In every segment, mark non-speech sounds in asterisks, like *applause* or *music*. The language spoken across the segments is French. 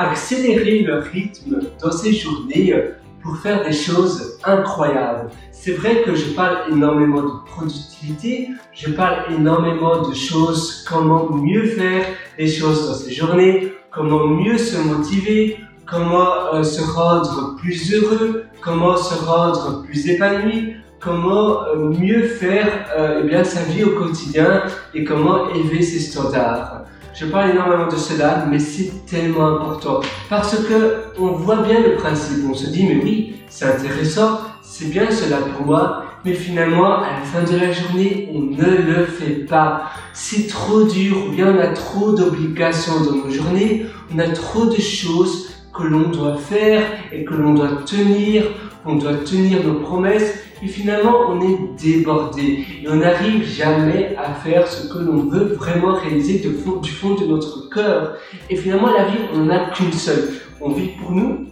accélérer leur rythme dans ces journées pour faire des choses incroyables. C'est vrai que je parle énormément de productivité, je parle énormément de choses, comment mieux faire les choses dans ces journées, comment mieux se motiver, comment euh, se rendre plus heureux, comment se rendre plus épanoui, comment euh, mieux faire euh, eh bien, sa vie au quotidien et comment élever ses standards. Je parle énormément de cela, mais c'est tellement important parce que on voit bien le principe. On se dit, mais oui, c'est intéressant, c'est bien cela pour moi, mais finalement, à la fin de la journée, on ne le fait pas. C'est trop dur, ou bien on a trop d'obligations dans nos journées, on a trop de choses que l'on doit faire et que l'on doit tenir, on doit tenir nos promesses et finalement on est débordé et on n'arrive jamais à faire ce que l'on veut vraiment réaliser du fond de notre cœur. Et finalement la vie, on n'en a qu'une seule. On vit pour nous,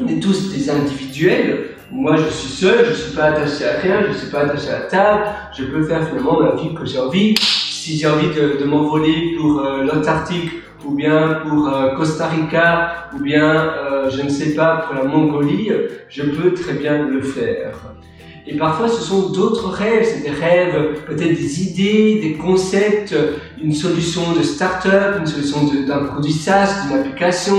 on est tous des individuels. Moi, je suis seul, je ne suis pas attaché à rien, je ne suis pas attaché à la table. Je peux faire finalement la vie que j'ai envie. Si j'ai envie de, m'envoler pour euh, l'Antarctique ou bien pour euh, Costa Rica ou bien, euh, je ne sais pas, pour la Mongolie, je peux très bien le faire. Et parfois, ce sont d'autres rêves. C'est des rêves, peut-être des idées, des concepts, une solution de start-up, une solution d'un produit SaaS, d'une application,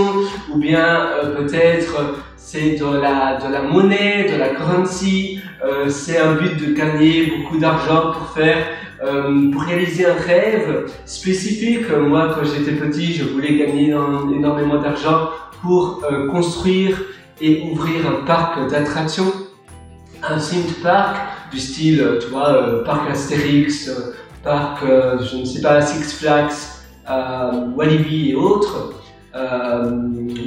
ou bien euh, peut-être c'est de la, de la monnaie, de la currency. Euh, c'est un but de gagner beaucoup d'argent pour faire, euh, pour réaliser un rêve spécifique. Moi, quand j'étais petit, je voulais gagner énormément d'argent pour construire et ouvrir un parc d'attractions un theme park du style, euh, tu vois, euh, parc Astérix, euh, parc, je ne sais pas, Six Flags, Walibi et autres.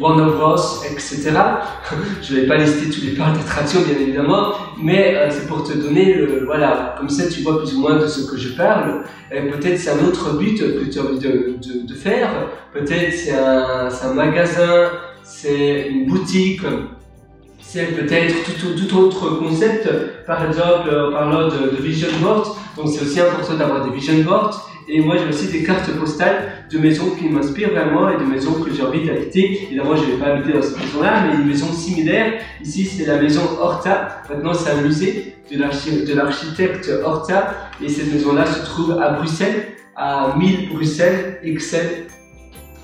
Warner Bros, etc. *laughs* je ne vais pas lister tous les parcs d'attractions, bien évidemment, mais c'est pour te donner voilà, comme ça tu vois plus ou moins de ce que je parle. Peut-être c'est un autre but que tu as envie de, faire. Peut-être c'est un magasin, c'est une boutique, c'est peut-être tout, autre concept, par exemple, en parlant de, vision board, donc c'est aussi important d'avoir des vision boards, et moi j'ai aussi des cartes postales de maisons qui m'inspirent vraiment et de maisons que j'ai envie d'habiter. Évidemment, je ne vais pas habiter dans cette maison-là, mais une maison similaire. Ici, c'est la maison Horta. Maintenant, c'est un musée de l'architecte Horta. Et cette maison-là se trouve à Bruxelles, à 1000 Bruxelles, Excel.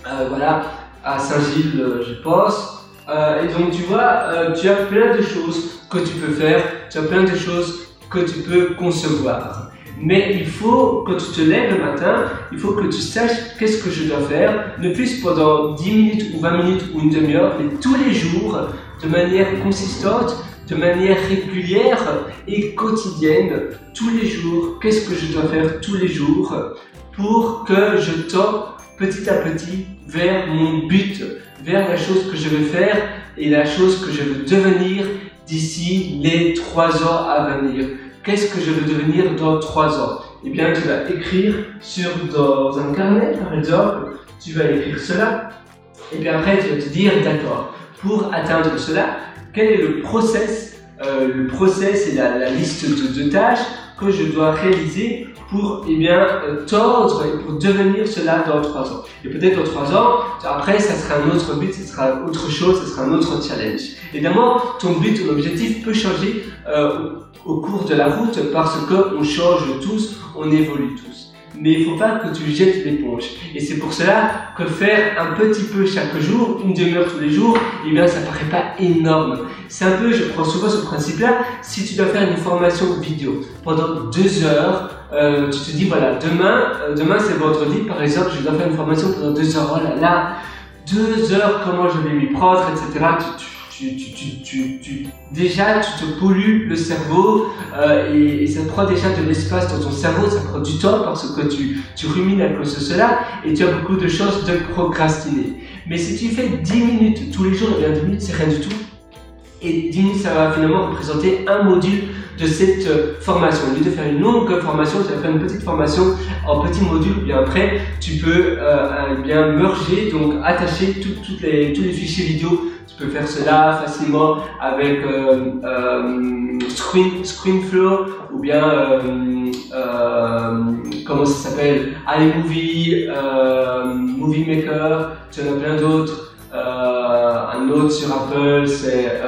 Euh, voilà, à Saint-Gilles, euh, je pense. Euh, et donc tu vois, euh, tu as plein de choses que tu peux faire, tu as plein de choses que tu peux concevoir. Mais il faut, que tu te lèves le matin, il faut que tu saches qu'est-ce que je dois faire, ne plus pendant 10 minutes ou 20 minutes ou une demi-heure, mais tous les jours, de manière consistante, de manière régulière et quotidienne, tous les jours, qu'est-ce que je dois faire tous les jours pour que je tends petit à petit vers mon but, vers la chose que je veux faire et la chose que je veux devenir d'ici les trois ans à venir. Qu'est-ce que je veux devenir dans trois ans? Eh bien, tu vas écrire sur dans un carnet, par exemple, tu vas écrire cela, et puis après, tu vas te dire, d'accord, pour atteindre cela, quel est le process, euh, le process et la, liste de, de tâches que je dois réaliser pour eh bien, euh, tordre et pour devenir cela dans trois ans. Et peut-être dans trois ans, après, ça sera un autre but, ce sera autre chose, ce sera un autre challenge. Évidemment, ton but, ton objectif peut changer euh, au cours de la route parce qu'on change tous, on évolue tous mais il ne faut pas que tu jettes l'éponge. Et c'est pour cela que faire un petit peu chaque jour, une demi-heure tous les jours, eh bien, ça paraît pas énorme. C'est un peu, je prends souvent ce principe-là, si tu dois faire une formation vidéo pendant deux heures, euh, tu te dis, voilà, demain, euh, demain c'est vendredi, par exemple, je dois faire une formation pendant deux heures, oh là là, deux heures, comment je vais m'y prendre, etc. Tu, tu, tu, tu, déjà tu te pollues le cerveau euh, et, ça prend déjà de l'espace dans ton cerveau, ça prend du temps parce que tu, tu rumines à cause de cela et tu as beaucoup de choses de procrastiner. Mais si tu fais 10 minutes tous les jours, et eh bien 10 minutes c'est rien du tout. Et 10 minutes ça va finalement représenter un module de cette euh, formation. Au lieu de faire une longue formation, tu vas faire une petite formation en petits modules. Bien après, tu peux euh, bien merger, donc attacher toutes les, tous les fichiers vidéo tu peux faire cela facilement avec euh, euh, Screen, ScreenFlow ou bien euh, comment ça s'appelle? iMovie, Movie Maker, tu en as plein d'autres. un autre sur Apple, c'est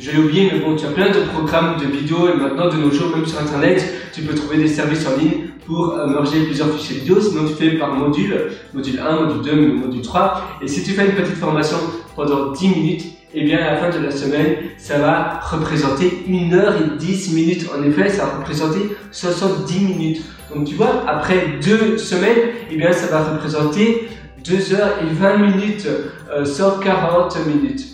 je l'ai oublié, mais bon, tu as plein de programmes de vidéos et maintenant de nos jours, même sur internet, tu peux trouver des services en ligne pour merger plusieurs fichiers vidéo. Sinon, tu fais par module, module 1, module 2, module 3. Et si tu fais une petite formation pendant 10 minutes, et eh bien à la fin de la semaine, ça va représenter 1 heure et 10 minutes. En effet, ça va représenter 70 minutes. Donc tu vois, après deux semaines, et eh bien ça va représenter 2 heures et 20 minutes euh, sur 40 minutes.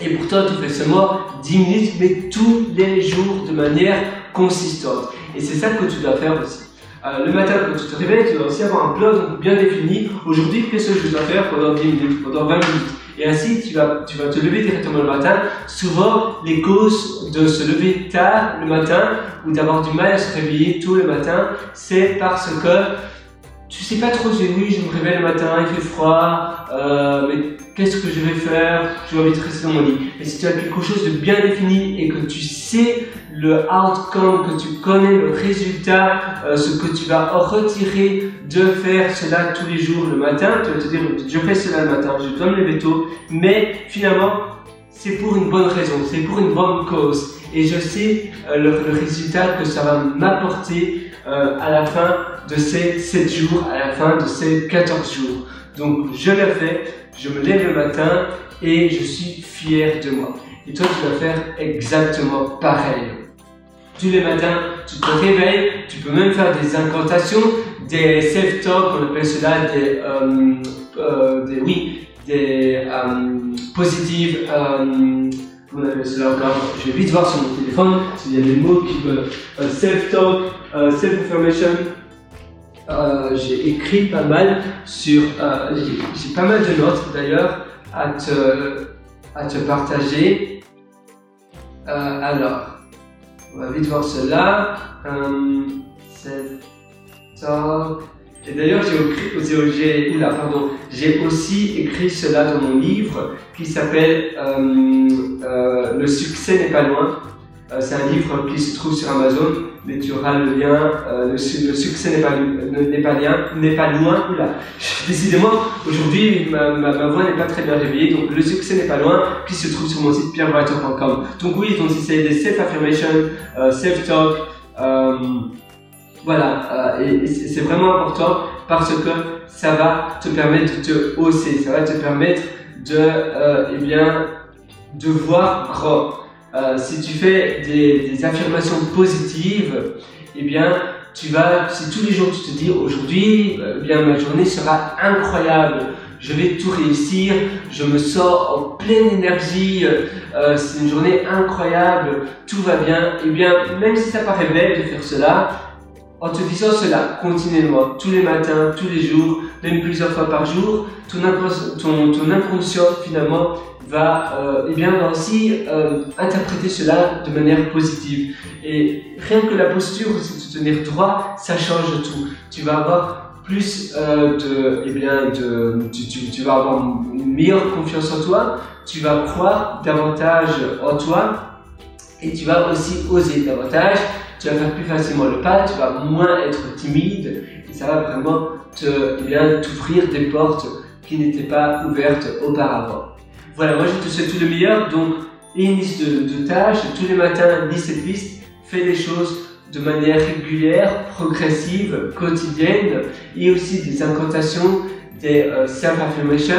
Et pourtant, tu fais seulement 10 minutes, mais tous les jours de manière consistante. Et c'est ça que tu dois faire aussi. Euh, le matin, quand tu te réveilles, tu dois aussi avoir un plan bien défini. Aujourd'hui, qu'est-ce que je dois faire pendant 10 minutes, pendant 20 minutes? Et ainsi, tu vas, te lever directement le matin. Souvent, les causes de se lever tard le matin ou d'avoir du mal à se réveiller tôt le matin, c'est parce que tu sais pas trop, oui, je me réveille le matin, il fait froid, euh, mais qu'est-ce que je vais faire? J'ai envie de rester dans mon lit. Mais si tu as quelque chose de bien défini et que tu sais le outcome, que tu connais le résultat, euh, ce que tu vas retirer de faire cela tous les jours le matin, tu vas te dire, je fais cela le matin, je dois me lever mais finalement, c'est pour une bonne raison, c'est pour une bonne cause. Et je sais euh, le, résultat que ça va m'apporter à la fin de ces 7 jours, à la fin de ces 14 jours. Donc je le fais, je me lève le matin et je suis fier de moi. Et toi, tu vas faire exactement pareil. Tous les matins, tu te réveilles, tu peux même faire des incantations, des self-talk, on appelle cela des, euh, euh, des oui, des euh, positives, on appelle cela encore, je vais vite voir sur mon téléphone s'il y a des mots qui me... Self-talk, self-affirmation, euh, j'ai écrit pas mal sur... Euh, j'ai pas mal de notes d'ailleurs à te, à te partager. Euh, alors, on va vite voir cela. Et d'ailleurs, j'ai j'ai aussi écrit cela dans mon livre qui s'appelle Le succès n'est pas loin. C'est un livre qui se trouve sur Amazon, mais tu auras le lien. Le, succès n'est pas, pas, pas loin. *laughs* Décidément, aujourd'hui, ma, voix n'est pas très bien réveillée, donc le succès n'est pas loin, qui se trouve sur mon site pierrewriter.com. Donc oui, donc c'est des self-affirmation, self-talk. Voilà, euh, et, c'est vraiment important parce que ça va te permettre de te hausser, ça va te permettre de, euh, eh bien, de voir grand. Euh, si tu fais des, affirmations positives, eh bien, tu vas, si tous les jours tu te dis aujourd'hui, eh bien, ma journée sera incroyable, je vais tout réussir, je me sors en pleine énergie, c'est une journée incroyable, tout va bien, eh bien, même si ça paraît bête de faire cela, en te disant cela continuellement, tous les matins, tous les jours, même plusieurs fois par jour, ton, ton, ton inconscient finalement va, euh, eh bien, aussi euh, interpréter cela de manière positive. Et rien que la posture, c'est de tenir droit, ça change tout. Tu vas avoir plus euh, de, eh bien, de, tu, tu, tu vas avoir une meilleure confiance en toi, tu vas croire davantage en toi et tu vas aussi oser davantage tu vas faire plus facilement le pas, tu vas moins être timide et ça va vraiment te, eh t'ouvrir des portes qui n'étaient pas ouvertes auparavant. Voilà, moi je te souhaite tout le meilleur, donc une liste de, tâches, tous les matins lis cette liste, fais des choses de manière régulière, progressive, quotidienne, et aussi des incantations, des euh, self-affirmation,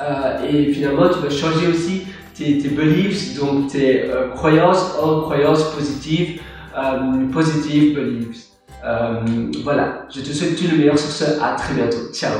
euh, et finalement tu vas changer aussi tes, beliefs, donc tes euh, croyances en croyances positives, euh, positive beliefs. Voilà, je te souhaite tout le meilleur sur ce. À très bientôt. Ciao.